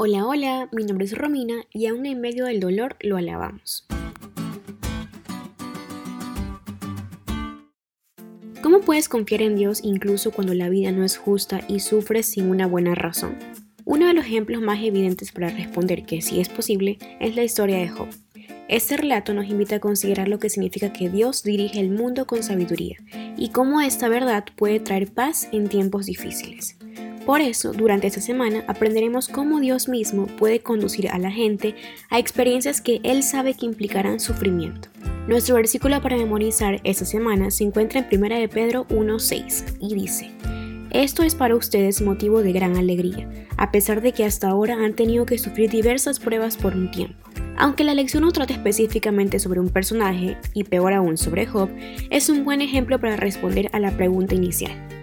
Hola, hola, mi nombre es Romina y aún en medio del dolor lo alabamos. ¿Cómo puedes confiar en Dios incluso cuando la vida no es justa y sufres sin una buena razón? Uno de los ejemplos más evidentes para responder que sí es posible es la historia de Job. Este relato nos invita a considerar lo que significa que Dios dirige el mundo con sabiduría y cómo esta verdad puede traer paz en tiempos difíciles. Por eso, durante esta semana aprenderemos cómo Dios mismo puede conducir a la gente a experiencias que Él sabe que implicarán sufrimiento. Nuestro versículo para memorizar esta semana se encuentra en 1 de Pedro 1.6 y dice, Esto es para ustedes motivo de gran alegría, a pesar de que hasta ahora han tenido que sufrir diversas pruebas por un tiempo. Aunque la lección no trata específicamente sobre un personaje, y peor aún sobre Job, es un buen ejemplo para responder a la pregunta inicial.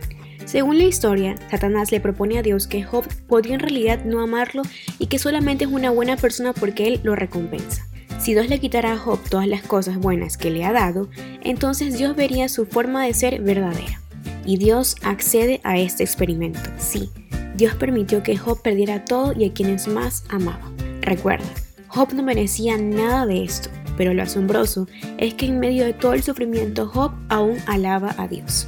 Según la historia, Satanás le propone a Dios que Job podría en realidad no amarlo y que solamente es una buena persona porque él lo recompensa. Si Dios le quitara a Job todas las cosas buenas que le ha dado, entonces Dios vería su forma de ser verdadera. Y Dios accede a este experimento. Sí, Dios permitió que Job perdiera todo y a quienes más amaba. Recuerda, Job no merecía nada de esto, pero lo asombroso es que en medio de todo el sufrimiento Job aún alaba a Dios.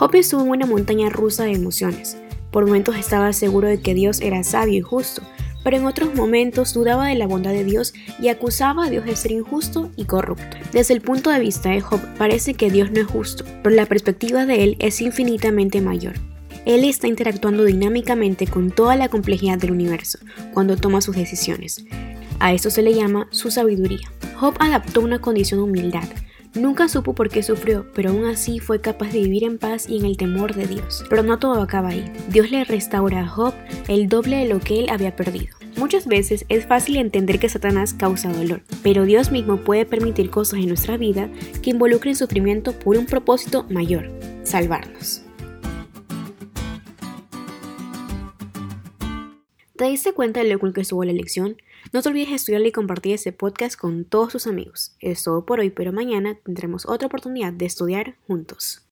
Job estuvo en una montaña rusa de emociones. Por momentos estaba seguro de que Dios era sabio y justo, pero en otros momentos dudaba de la bondad de Dios y acusaba a Dios de ser injusto y corrupto. Desde el punto de vista de Job parece que Dios no es justo, pero la perspectiva de él es infinitamente mayor. Él está interactuando dinámicamente con toda la complejidad del universo cuando toma sus decisiones. A esto se le llama su sabiduría. Job adaptó una condición de humildad, Nunca supo por qué sufrió, pero aún así fue capaz de vivir en paz y en el temor de Dios. Pero no todo acaba ahí. Dios le restaura a Job el doble de lo que él había perdido. Muchas veces es fácil entender que Satanás causa dolor, pero Dios mismo puede permitir cosas en nuestra vida que involucren sufrimiento por un propósito mayor, salvarnos. ¿Te diste cuenta de lo cool que estuvo la elección? No te olvides de estudiar y compartir este podcast con todos tus amigos. Es todo por hoy, pero mañana tendremos otra oportunidad de estudiar juntos.